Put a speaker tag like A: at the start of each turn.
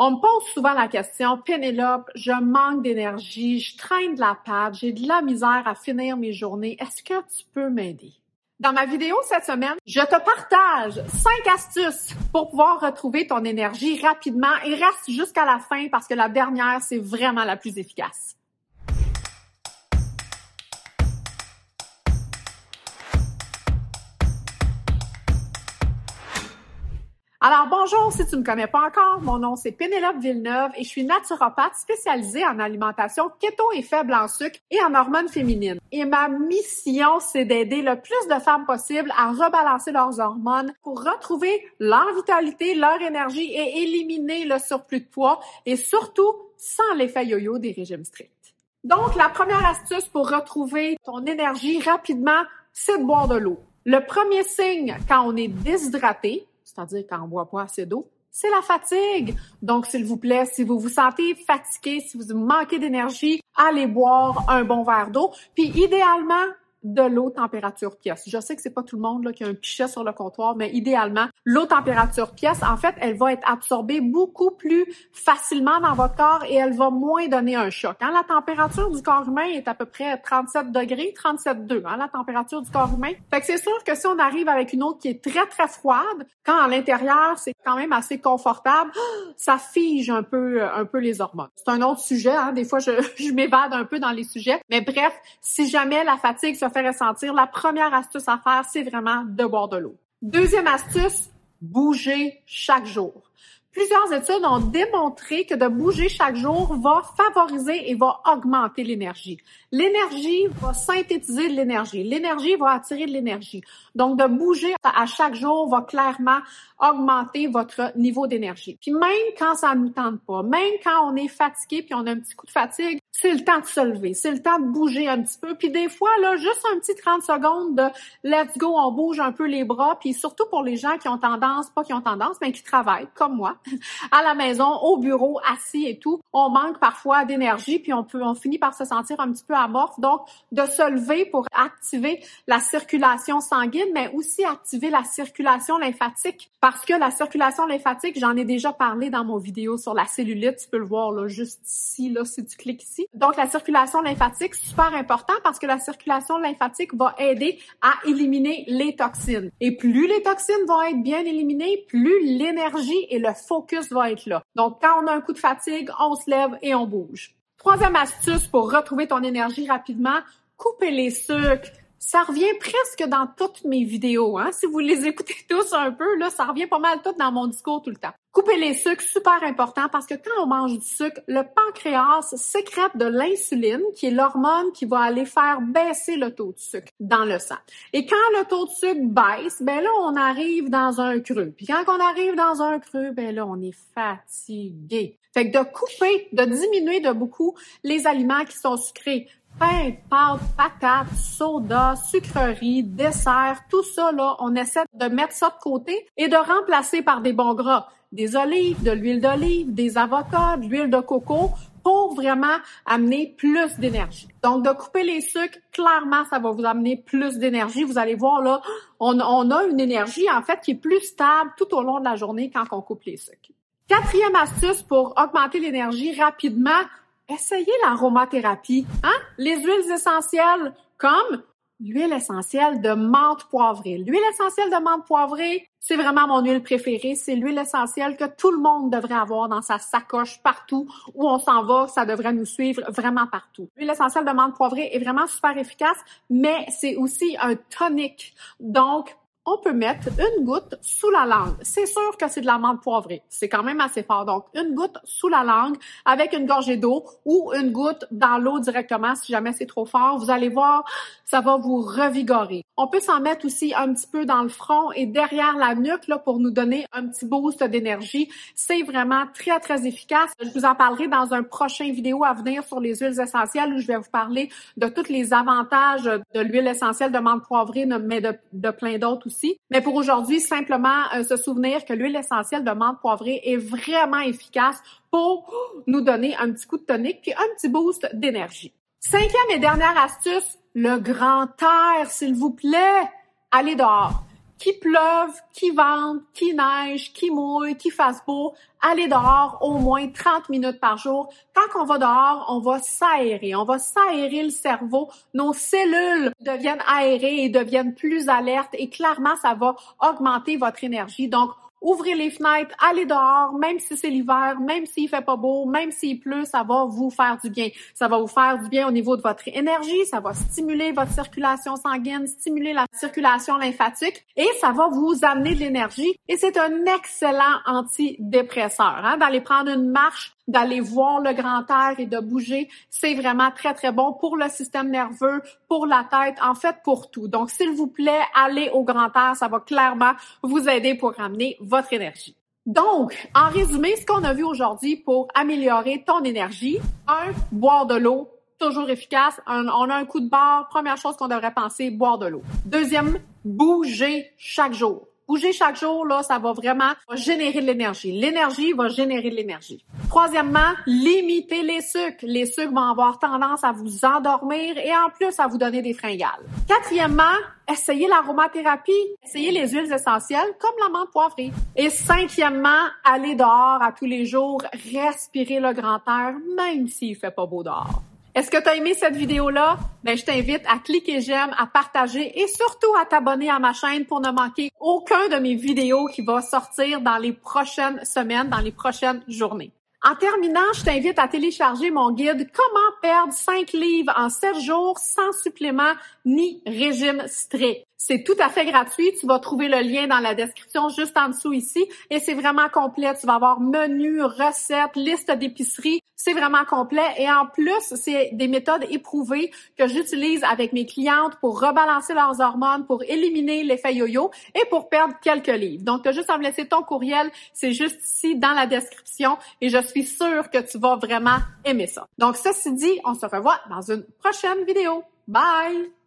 A: On me pose souvent la question, Pénélope, je manque d'énergie, je traîne de la patte, j'ai de la misère à finir mes journées. Est-ce que tu peux m'aider? Dans ma vidéo cette semaine, je te partage cinq astuces pour pouvoir retrouver ton énergie rapidement et reste jusqu'à la fin parce que la dernière, c'est vraiment la plus efficace. Alors bonjour, si tu ne me connais pas encore, mon nom c'est Pénélope Villeneuve et je suis naturopathe spécialisée en alimentation keto et faible en sucre et en hormones féminines. Et ma mission, c'est d'aider le plus de femmes possible à rebalancer leurs hormones pour retrouver leur vitalité, leur énergie et éliminer le surplus de poids et surtout sans l'effet yo-yo des régimes stricts. Donc la première astuce pour retrouver ton énergie rapidement, c'est de boire de l'eau. Le premier signe quand on est déshydraté, c'est-à-dire quand on boit pas assez d'eau, c'est la fatigue. Donc, s'il vous plaît, si vous vous sentez fatigué, si vous manquez d'énergie, allez boire un bon verre d'eau. Puis, idéalement, de l'eau température pièce. Je sais que c'est pas tout le monde là, qui a un pichet sur le comptoir, mais idéalement, l'eau température pièce, en fait, elle va être absorbée beaucoup plus facilement dans votre corps et elle va moins donner un choc. Hein? La température du corps humain est à peu près 37 degrés, 37,2, hein, la température du corps humain. Fait que c'est sûr que si on arrive avec une eau qui est très, très froide, quand à l'intérieur, c'est quand même assez confortable, ça fige un peu, un peu les hormones. C'est un autre sujet, hein? des fois, je, je m'évade un peu dans les sujets, mais bref, si jamais la fatigue se fait ressentir, la première astuce à faire, c'est vraiment de boire de l'eau. Deuxième astuce, bouger chaque jour. Plusieurs études ont démontré que de bouger chaque jour va favoriser et va augmenter l'énergie. L'énergie va synthétiser de l'énergie. L'énergie va attirer de l'énergie. Donc, de bouger à chaque jour va clairement augmenter votre niveau d'énergie. Puis même quand ça nous tente pas, même quand on est fatigué puis on a un petit coup de fatigue, c'est le temps de se lever, c'est le temps de bouger un petit peu. Puis des fois, là, juste un petit 30 secondes de let's go, on bouge un peu les bras. Puis surtout pour les gens qui ont tendance, pas qui ont tendance, mais qui travaillent, comme moi, à la maison, au bureau, assis et tout, on manque parfois d'énergie, puis on peut, on finit par se sentir un petit peu amorphe. Donc, de se lever pour activer la circulation sanguine, mais aussi activer la circulation lymphatique. Parce que la circulation lymphatique, j'en ai déjà parlé dans mon vidéo sur la cellulite, tu peux le voir là, juste ici, là, si tu cliques ici. Donc, la circulation lymphatique, super important parce que la circulation lymphatique va aider à éliminer les toxines. Et plus les toxines vont être bien éliminées, plus l'énergie et le focus vont être là. Donc, quand on a un coup de fatigue, on se lève et on bouge. Troisième astuce pour retrouver ton énergie rapidement, couper les sucres. Ça revient presque dans toutes mes vidéos. Hein? Si vous les écoutez tous un peu, là, ça revient pas mal tout dans mon discours tout le temps. Couper les sucres, super important parce que quand on mange du sucre, le pancréas sécrète de l'insuline, qui est l'hormone qui va aller faire baisser le taux de sucre dans le sang. Et quand le taux de sucre baisse, ben là, on arrive dans un creux. Puis quand on arrive dans un creux, ben là, on est fatigué. Fait que de couper, de diminuer de beaucoup les aliments qui sont sucrés pain, pâtes, patates, soda, sucreries, dessert, tout ça, là, on essaie de mettre ça de côté et de remplacer par des bons gras. Des olives, de l'huile d'olive, des avocats, de l'huile de coco pour vraiment amener plus d'énergie. Donc, de couper les sucres, clairement, ça va vous amener plus d'énergie. Vous allez voir, là, on, on a une énergie, en fait, qui est plus stable tout au long de la journée quand on coupe les sucres. Quatrième astuce pour augmenter l'énergie rapidement, essayez l'aromathérapie. Hein? Les huiles essentielles comme l'huile essentielle de menthe poivrée. L'huile essentielle de menthe poivrée, c'est vraiment mon huile préférée. C'est l'huile essentielle que tout le monde devrait avoir dans sa sacoche partout où on s'en va. Ça devrait nous suivre vraiment partout. L'huile essentielle de menthe poivrée est vraiment super efficace, mais c'est aussi un tonique. Donc, on peut mettre une goutte sous la langue. C'est sûr que c'est de la menthe poivrée. C'est quand même assez fort. Donc, une goutte sous la langue avec une gorgée d'eau ou une goutte dans l'eau directement si jamais c'est trop fort. Vous allez voir, ça va vous revigorer. On peut s'en mettre aussi un petit peu dans le front et derrière la nuque là, pour nous donner un petit boost d'énergie. C'est vraiment très, très efficace. Je vous en parlerai dans un prochain vidéo à venir sur les huiles essentielles où je vais vous parler de tous les avantages de l'huile essentielle de menthe poivrée, mais de, de plein d'autres aussi. Mais pour aujourd'hui, simplement euh, se souvenir que l'huile essentielle de menthe poivrée est vraiment efficace pour nous donner un petit coup de tonique puis un petit boost d'énergie. Cinquième et dernière astuce, le grand air, s'il vous plaît. Allez dehors. Qu'il pleuve, qu'il vente, qu'il neige, qu'il mouille, qu'il fasse beau, allez dehors au moins 30 minutes par jour. Quand on va dehors, on va s'aérer, on va s'aérer le cerveau, nos cellules deviennent aérées et deviennent plus alertes et clairement, ça va augmenter votre énergie. Donc, Ouvrez les fenêtres, allez dehors, même si c'est l'hiver, même s'il fait pas beau, même s'il pleut, ça va vous faire du bien. Ça va vous faire du bien au niveau de votre énergie, ça va stimuler votre circulation sanguine, stimuler la circulation lymphatique et ça va vous amener de l'énergie. Et c'est un excellent antidépresseur. Hein? D'aller prendre une marche, d'aller voir le grand air et de bouger, c'est vraiment très, très bon pour le système nerveux, pour la tête, en fait, pour tout. Donc, s'il vous plaît, allez au grand air, ça va clairement vous aider pour ramener votre énergie. Donc, en résumé, ce qu'on a vu aujourd'hui pour améliorer ton énergie, un, boire de l'eau, toujours efficace. on a un coup de barre, première chose qu'on devrait penser, boire de l'eau. Deuxième, bouger chaque jour. Bouger chaque jour, là, ça va vraiment générer de l'énergie. L'énergie va générer de l'énergie. Troisièmement, limiter les sucres. Les sucres vont avoir tendance à vous endormir et en plus à vous donner des fringales. Quatrièmement, essayez l'aromathérapie, essayez les huiles essentielles comme la menthe poivrée. Et cinquièmement, allez dehors à tous les jours, respirez le grand air, même s'il fait pas beau dehors. Est-ce que tu as aimé cette vidéo-là? Ben, je t'invite à cliquer j'aime, à partager et surtout à t'abonner à ma chaîne pour ne manquer aucun de mes vidéos qui va sortir dans les prochaines semaines, dans les prochaines journées. En terminant, je t'invite à télécharger mon guide Comment perdre 5 livres en 7 jours sans supplément ni régime strict. C'est tout à fait gratuit. Tu vas trouver le lien dans la description juste en dessous ici et c'est vraiment complet. Tu vas avoir menu, recettes, liste d'épicerie. C'est vraiment complet et en plus, c'est des méthodes éprouvées que j'utilise avec mes clientes pour rebalancer leurs hormones, pour éliminer l'effet yo-yo et pour perdre quelques livres. Donc, tu as juste à me laisser ton courriel. C'est juste ici dans la description et je suis sûre que tu vas vraiment aimer ça. Donc, ceci dit, on se revoit dans une prochaine vidéo. Bye!